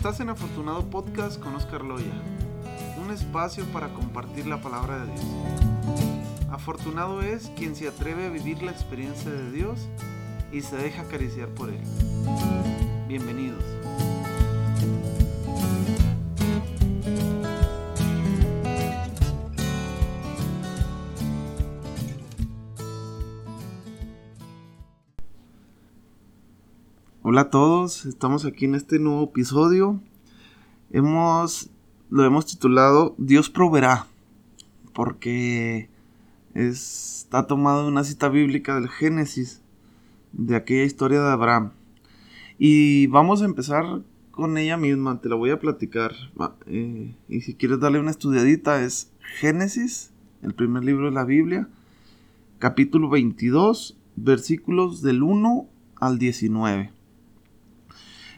Estás en Afortunado Podcast con Oscar Loya, un espacio para compartir la palabra de Dios. Afortunado es quien se atreve a vivir la experiencia de Dios y se deja acariciar por Él. Bienvenidos. Hola a todos, estamos aquí en este nuevo episodio. Hemos lo hemos titulado Dios proveerá, porque está tomado una cita bíblica del Génesis, de aquella historia de Abraham. Y vamos a empezar con ella misma, te la voy a platicar. Eh, y si quieres darle una estudiadita, es Génesis, el primer libro de la Biblia, capítulo 22, versículos del 1 al 19.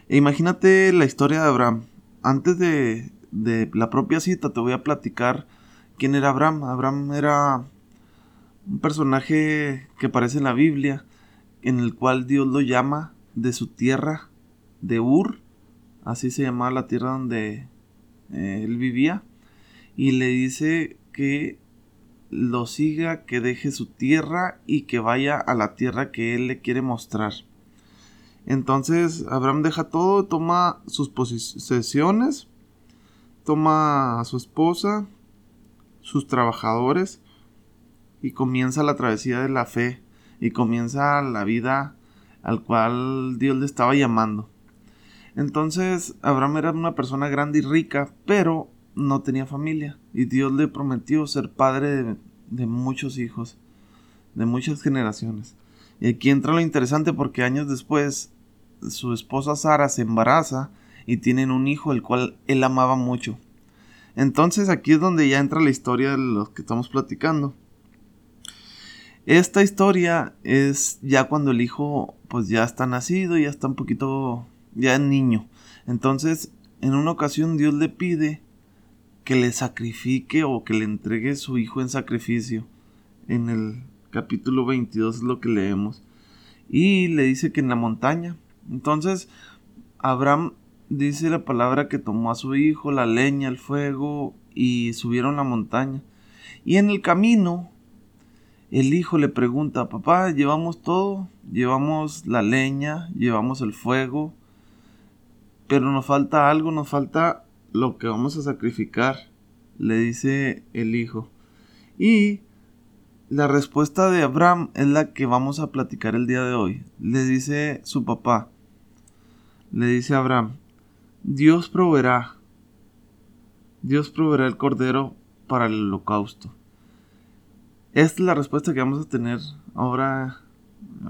E imagínate la historia de Abraham. Antes de, la propia cita te voy a platicar quién era Abraham. Abraham era un personaje que aparece en la Biblia, en el cual Dios lo llama de su tierra, de Ur, así se llamaba la tierra donde eh, él vivía, y le dice que lo siga, que deje su tierra y que vaya a la tierra que él le quiere mostrar. Entonces Abraham deja todo, toma sus posesiones, toma a su esposa, sus trabajadores y comienza la travesía de la fe y comienza la vida al cual Dios le estaba llamando. Entonces Abraham era una persona grande y rica, pero no tenía familia y Dios le prometió ser padre de, de muchos hijos, de muchas generaciones. Y aquí entra lo interesante porque años después su esposa Sara se embaraza y tienen un hijo el cual él amaba mucho. Entonces aquí es donde ya entra la historia de los que estamos platicando. Esta historia es ya cuando el hijo pues ya está nacido, ya está un poquito ya niño. Entonces en una ocasión Dios le pide que le sacrifique o que le entregue su hijo en sacrificio. En el capítulo 22 es lo que leemos. Y le dice que en la montaña entonces, Abraham dice la palabra que tomó a su hijo, la leña, el fuego y subieron la montaña. Y en el camino, el hijo le pregunta, papá, llevamos todo, llevamos la leña, llevamos el fuego, pero nos falta algo, nos falta lo que vamos a sacrificar, le dice el hijo. Y la respuesta de Abraham es la que vamos a platicar el día de hoy. Le dice su papá, le dice a Abraham, Dios proveerá, Dios proveerá el cordero para el holocausto. Esta es la respuesta que vamos a tener ahora,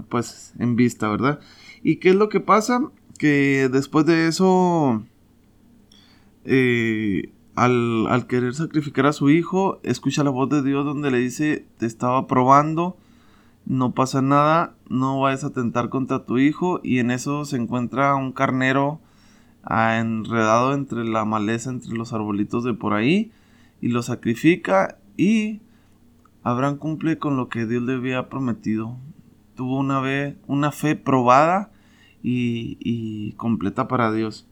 pues, en vista, ¿verdad? ¿Y qué es lo que pasa? Que después de eso, eh, al, al, querer sacrificar a su hijo, escucha la voz de Dios donde le dice, te estaba probando, no pasa nada, no vayas a atentar contra tu hijo y en eso se encuentra un carnero ah, enredado entre la maleza, entre los arbolitos de por ahí y lo sacrifica y Abraham cumple con lo que Dios le había prometido. Tuvo una, vez, una fe probada y, y completa para Dios.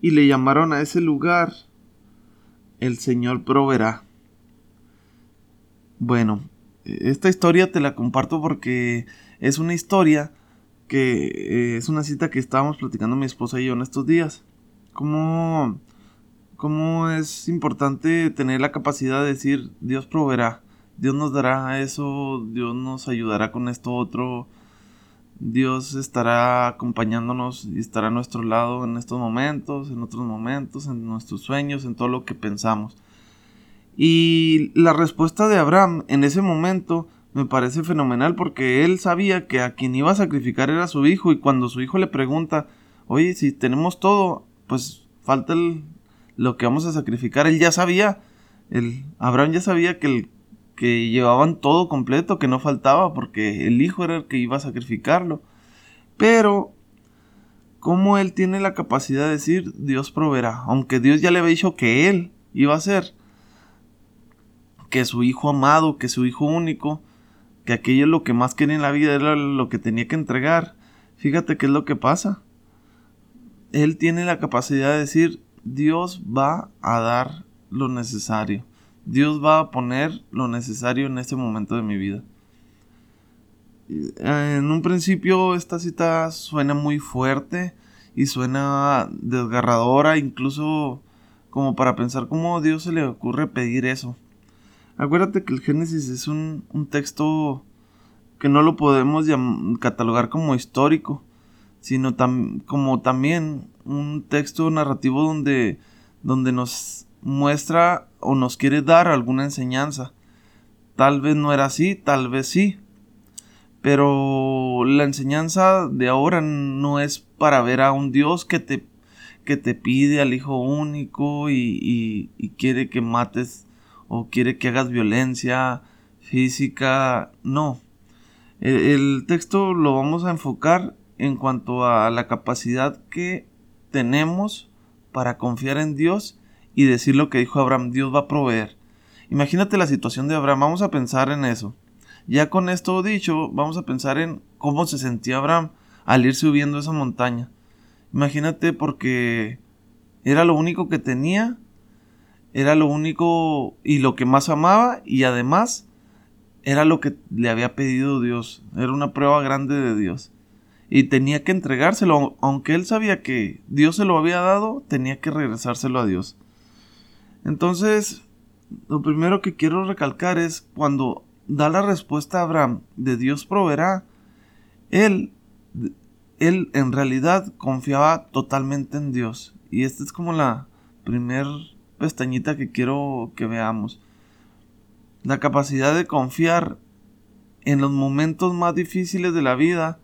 Y le llamaron a ese lugar el Señor proveerá. Bueno, esta historia te la comparto porque es una historia que eh, es una cita que estábamos platicando mi esposa y yo en estos días. Cómo, cómo es importante tener la capacidad de decir Dios proveerá, Dios nos dará eso, Dios nos ayudará con esto otro, Dios estará acompañándonos y estará a nuestro lado en estos momentos, en otros momentos, en nuestros sueños, en todo lo que pensamos. Y la respuesta de Abraham en ese momento me parece fenomenal porque él sabía que a quien iba a sacrificar era su hijo y cuando su hijo le pregunta, oye, si tenemos todo, pues falta lo que vamos a sacrificar, él ya sabía, el, Abraham ya sabía que, el, que llevaban todo completo, que no faltaba porque el hijo era el que iba a sacrificarlo. Pero, ¿cómo él tiene la capacidad de decir Dios proveerá? Aunque Dios ya le había dicho que él iba a ser que su hijo amado, que su hijo único, que aquello lo que más quería en la vida era lo que tenía que entregar. Fíjate qué es lo que pasa. él tiene la capacidad de decir, Dios va a dar lo necesario. Dios va a poner lo necesario en este momento de mi vida. En un principio esta cita suena muy fuerte y suena desgarradora, incluso como para pensar cómo Dios se le ocurre pedir eso. Acuérdate que el Génesis es un, texto que no lo podemos catalogar como histórico, sino como también un texto narrativo donde, donde nos muestra o nos quiere dar alguna enseñanza. Tal vez no era así, tal vez sí. Pero la enseñanza de ahora no es para ver a un Dios que te, que te pide al Hijo único y, y quiere que mates o quiere que hagas violencia física. No. El, texto lo vamos a enfocar en cuanto a la capacidad que tenemos para confiar en Dios y decir lo que dijo Abraham, Dios va a proveer. Imagínate la situación de Abraham, vamos a pensar en eso. Ya con esto dicho, vamos a pensar en cómo se sentía Abraham al ir subiendo esa montaña. Imagínate porque era lo único que tenía era lo único y lo que más amaba y además era lo que le había pedido Dios. Era una prueba grande de Dios. Y tenía que entregárselo, aunque él sabía que Dios se lo había dado, tenía que regresárselo a Dios. Entonces, lo primero que quiero recalcar es cuando da la respuesta a Abraham de Dios proveerá, él, él en realidad confiaba totalmente en Dios. Y esta es como la primer pestañita que quiero que veamos. La capacidad de confiar en los momentos más difíciles de la vida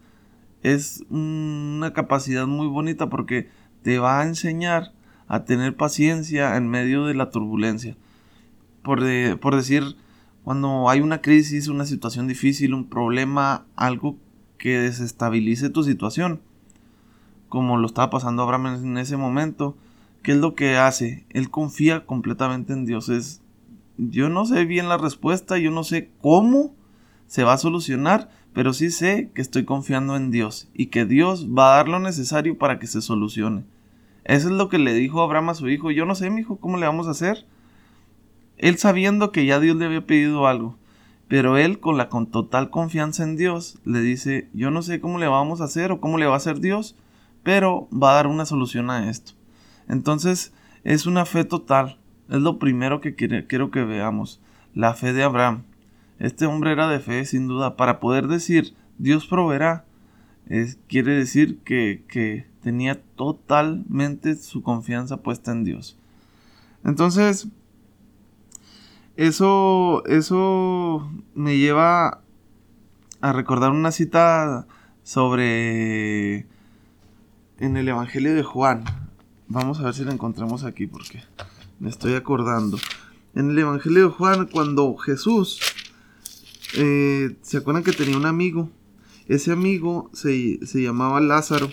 es una capacidad muy bonita porque te va a enseñar a tener paciencia en medio de la turbulencia. Por, por decir, cuando hay una crisis, una situación difícil, un problema, algo que desestabilice tu situación, como lo estaba pasando Abraham en ese momento, ¿Qué es lo que hace? Él confía completamente en Dios. Es, yo no sé bien la respuesta, yo no sé cómo se va a solucionar, pero sí sé que estoy confiando en Dios y que Dios va a dar lo necesario para que se solucione. Eso es lo que le dijo Abraham a su hijo. Yo no sé, mi hijo, cómo le vamos a hacer. Él sabiendo que ya Dios le había pedido algo, pero él con la con total confianza en Dios le dice, yo no sé cómo le vamos a hacer o cómo le va a hacer Dios, pero va a dar una solución a esto. Entonces es una fe total. Es lo primero que quiero que veamos. La fe de Abraham. Este hombre era de fe, sin duda. Para poder decir Dios proveerá, quiere decir que, que tenía totalmente su confianza puesta en Dios. Entonces, eso, eso me lleva a recordar una cita sobre en el Evangelio de Juan. Vamos a ver si la encontramos aquí porque me estoy acordando. En el Evangelio de Juan, cuando Jesús, eh, ¿se acuerdan que tenía un amigo? Ese amigo se, llamaba Lázaro.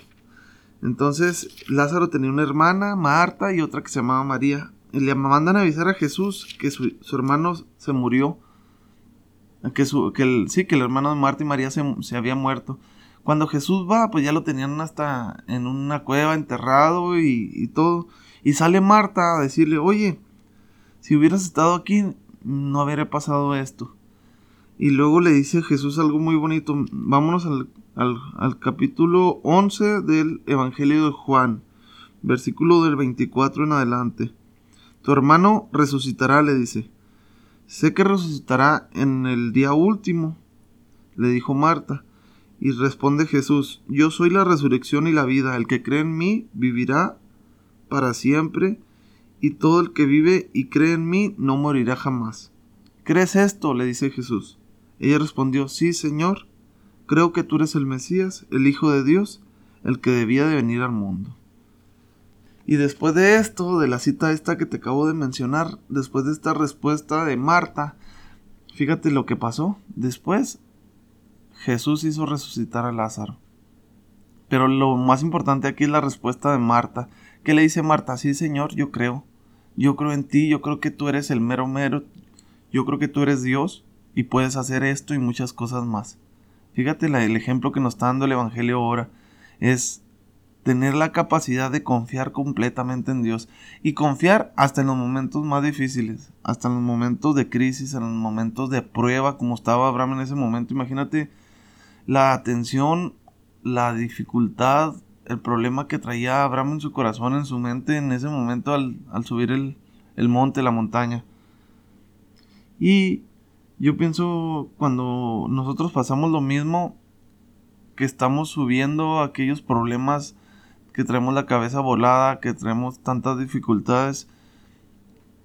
Entonces, Lázaro tenía una hermana, Marta, y otra que se llamaba María. Y le mandan a avisar a Jesús que su, hermano se murió. Que, su, que el, sí, que el hermano de Marta y María se, se había muerto. Cuando Jesús va, pues ya lo tenían hasta en una cueva enterrado y, todo. Y sale Marta a decirle, oye, si hubieras estado aquí, no habría pasado esto. Y luego le dice Jesús algo muy bonito. Vámonos al, al, capítulo 11 del Evangelio de Juan, versículo del 24 en adelante. Tu hermano resucitará, le dice. Sé que resucitará en el día último, le dijo Marta. Y responde Jesús, Yo soy la resurrección y la vida, el que cree en mí vivirá para siempre, y todo el que vive y cree en mí no morirá jamás. ¿Crees esto? le dice Jesús. Ella respondió, Sí, Señor, creo que tú eres el Mesías, el Hijo de Dios, el que debía de venir al mundo. Y después de esto, de la cita esta que te acabo de mencionar, después de esta respuesta de Marta, fíjate lo que pasó. Después Jesús hizo resucitar a Lázaro. Pero lo más importante aquí es la respuesta de Marta. ¿Qué le dice Marta? Sí, Señor, yo creo. Yo creo en ti, yo creo que tú eres el mero mero. Yo creo que tú eres Dios y puedes hacer esto y muchas cosas más. Fíjate el ejemplo que nos está dando el Evangelio ahora. Es tener la capacidad de confiar completamente en Dios y confiar hasta en los momentos más difíciles, hasta en los momentos de crisis, en los momentos de prueba, como estaba Abraham en ese momento. Imagínate la atención, la dificultad, el problema que traía Abraham en su corazón, en su mente en ese momento al, subir el, el monte, la montaña. Y yo pienso cuando nosotros pasamos lo mismo, que estamos subiendo aquellos problemas que traemos la cabeza volada, que traemos tantas dificultades.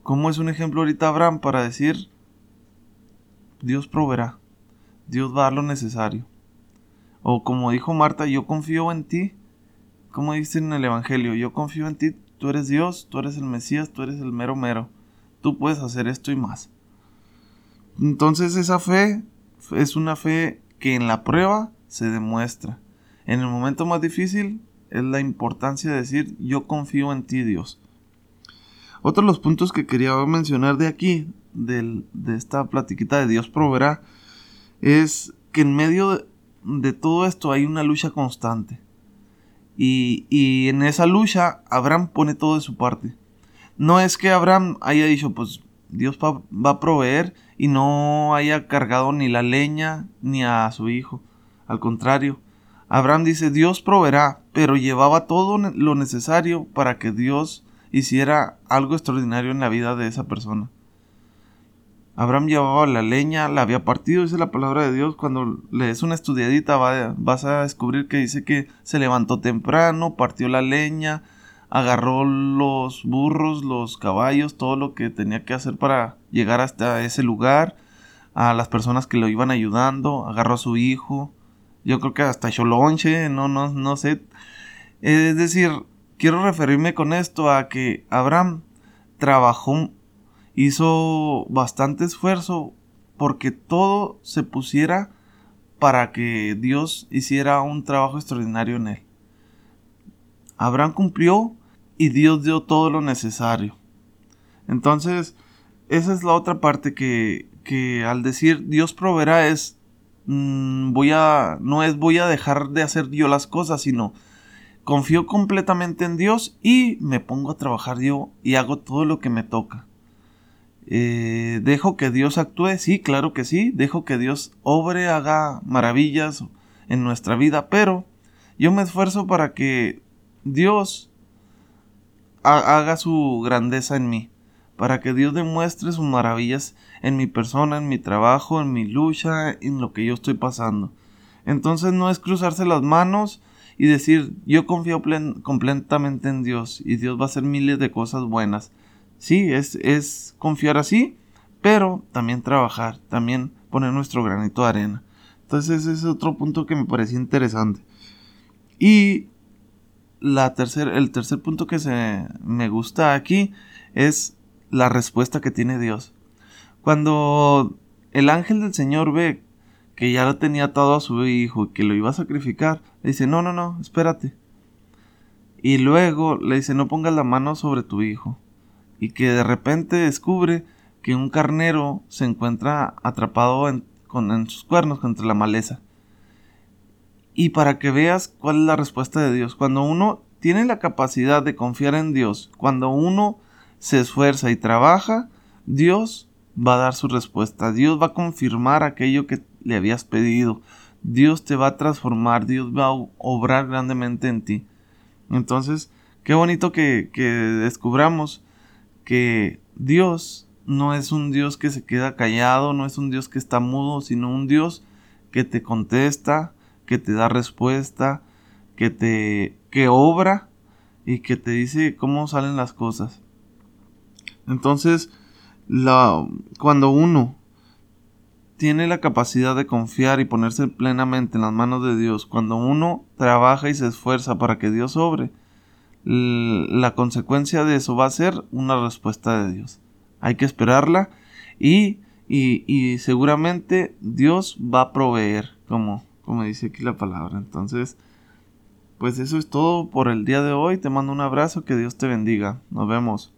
¿Cómo es un ejemplo ahorita Abraham para decir, Dios proveerá, Dios va a dar lo necesario? O como dijo Marta, yo confío en ti, como dice en el Evangelio, yo confío en ti, tú eres Dios, tú eres el Mesías, tú eres el mero mero, tú puedes hacer esto y más. Entonces esa fe es una fe que en la prueba se demuestra. En el momento más difícil es la importancia de decir yo confío en ti Dios. Otro de los puntos que quería mencionar de aquí, de esta platiquita de Dios proveerá, es que en medio de, todo esto hay una lucha constante. Y, y, en esa lucha Abraham pone todo de su parte. No es que Abraham haya dicho, pues Dios va, a proveer y no haya cargado ni la leña ni a su hijo. Al contrario, Abraham dice, Dios proveerá, pero llevaba todo lo necesario para que Dios hiciera algo extraordinario en la vida de esa persona. Abraham llevaba la leña, la había partido, dice la palabra de Dios. Cuando le des una estudiadita vas a descubrir que dice que se levantó temprano, partió la leña, agarró los burros, los caballos, todo lo que tenía que hacer para llegar hasta ese lugar, a las personas que lo iban ayudando, agarró a su hijo, yo creo que hasta Cholonche, no, no, no sé. Es decir, quiero referirme con esto a que Abraham trabajó, hizo bastante esfuerzo porque todo se pusiera para que Dios hiciera un trabajo extraordinario en él. Abraham cumplió y Dios dio todo lo necesario. Entonces, esa es la otra parte que, que al decir Dios proveerá es Mm, voy a, no es voy a dejar de hacer yo las cosas, sino confío completamente en Dios y me pongo a trabajar yo y hago todo lo que me toca. Eh, dejo que Dios actúe, sí, claro que sí, dejo que Dios obre, haga maravillas en nuestra vida, pero yo me esfuerzo para que Dios haga su grandeza en mí para que Dios demuestre sus maravillas en mi persona, en mi trabajo, en mi lucha, en lo que yo estoy pasando. Entonces no es cruzarse las manos y decir yo confío completamente en Dios y Dios va a hacer miles de cosas buenas. Sí, es, confiar así, pero también trabajar, también poner nuestro granito de arena. Entonces ese es otro punto que me pareció interesante. Y la tercer, el tercer punto que se me gusta aquí es la respuesta que tiene Dios. Cuando el ángel del Señor ve que ya lo tenía atado a su hijo y que lo iba a sacrificar, le dice, no, no, no, espérate. Y luego le dice, no pongas la mano sobre tu hijo. Y que de repente descubre que un carnero se encuentra atrapado en, con, en sus cuernos contra la maleza. Y para que veas cuál es la respuesta de Dios, cuando uno tiene la capacidad de confiar en Dios, cuando uno se esfuerza y trabaja, Dios va a dar su respuesta. Dios va a confirmar aquello que le habías pedido. Dios te va a transformar. Dios va a obrar grandemente en ti. Entonces, qué bonito que, que descubramos que Dios no es un Dios que se queda callado, no es un Dios que está mudo, sino un Dios que te contesta, que te da respuesta, que te que obra y que te dice cómo salen las cosas. Entonces, la, cuando uno tiene la capacidad de confiar y ponerse plenamente en las manos de Dios, cuando uno trabaja y se esfuerza para que Dios obre, la consecuencia de eso va a ser una respuesta de Dios. Hay que esperarla y, y, y seguramente Dios va a proveer, como, como dice aquí la palabra. Entonces, pues eso es todo por el día de hoy. Te mando un abrazo, que Dios te bendiga. Nos vemos.